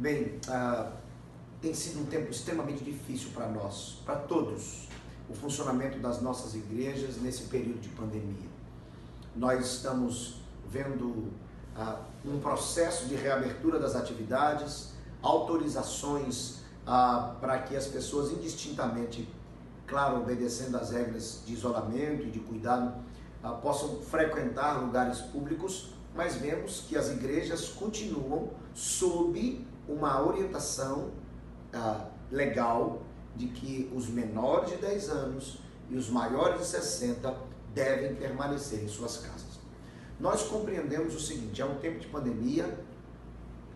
Bem, ah, tem sido um tempo extremamente difícil para nós, para todos, o funcionamento das nossas igrejas nesse período de pandemia. Nós estamos vendo ah, um processo de reabertura das atividades, autorizações ah, para que as pessoas indistintamente, claro, obedecendo às regras de isolamento e de cuidado, ah, possam frequentar lugares públicos, mas vemos que as igrejas continuam sob uma orientação ah, legal de que os menores de 10 anos e os maiores de 60 devem permanecer em suas casas. Nós compreendemos o seguinte: é um tempo de pandemia,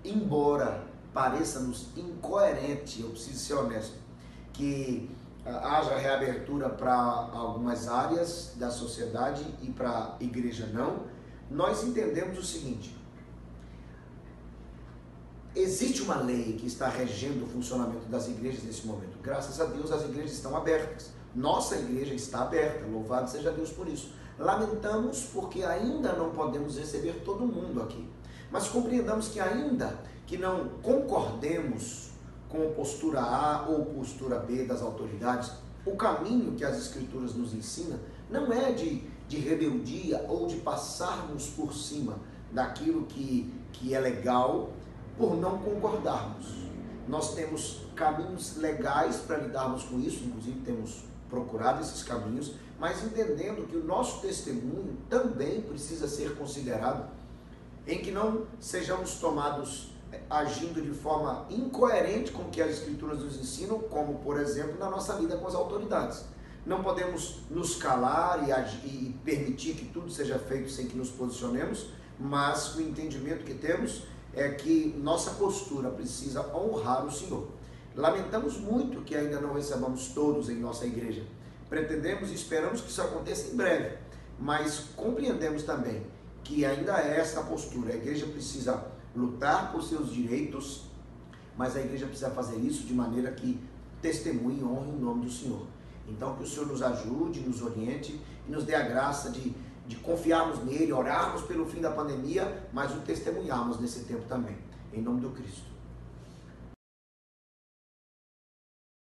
embora pareça-nos incoerente, eu preciso ser honesto, que ah, haja reabertura para algumas áreas da sociedade e para a igreja não, nós entendemos o seguinte: existe uma lei que está regendo o funcionamento das igrejas nesse momento. Graças a Deus as igrejas estão abertas. Nossa igreja está aberta, louvado seja Deus por isso. Lamentamos porque ainda não podemos receber todo mundo aqui. Mas compreendamos que ainda que não concordemos com postura A ou postura B das autoridades, o caminho que as escrituras nos ensinam não é de, de rebeldia ou de passarmos por cima daquilo que, que é legal por não concordarmos. Nós temos caminhos legais para lidarmos com isso, inclusive temos procurado esses caminhos, mas entendendo que o nosso testemunho também precisa ser considerado, em que não sejamos tomados eh, agindo de forma incoerente com o que as Escrituras nos ensinam, como, por exemplo, na nossa vida com as autoridades. Não podemos nos calar e, agir, e permitir que tudo seja feito sem que nos posicionemos, mas o entendimento que temos é que nossa postura precisa honrar o Senhor. Lamentamos muito que ainda não recebamos todos em nossa igreja. Pretendemos e esperamos que isso aconteça em breve, mas compreendemos também que ainda é esta postura. A igreja precisa lutar por seus direitos, mas a igreja precisa fazer isso de maneira que testemunhe e honre o nome do Senhor. Então, que o Senhor nos ajude, nos oriente e nos dê a graça de de confiarmos nele, orarmos pelo fim da pandemia, mas o testemunharmos nesse tempo também. Em nome do Cristo.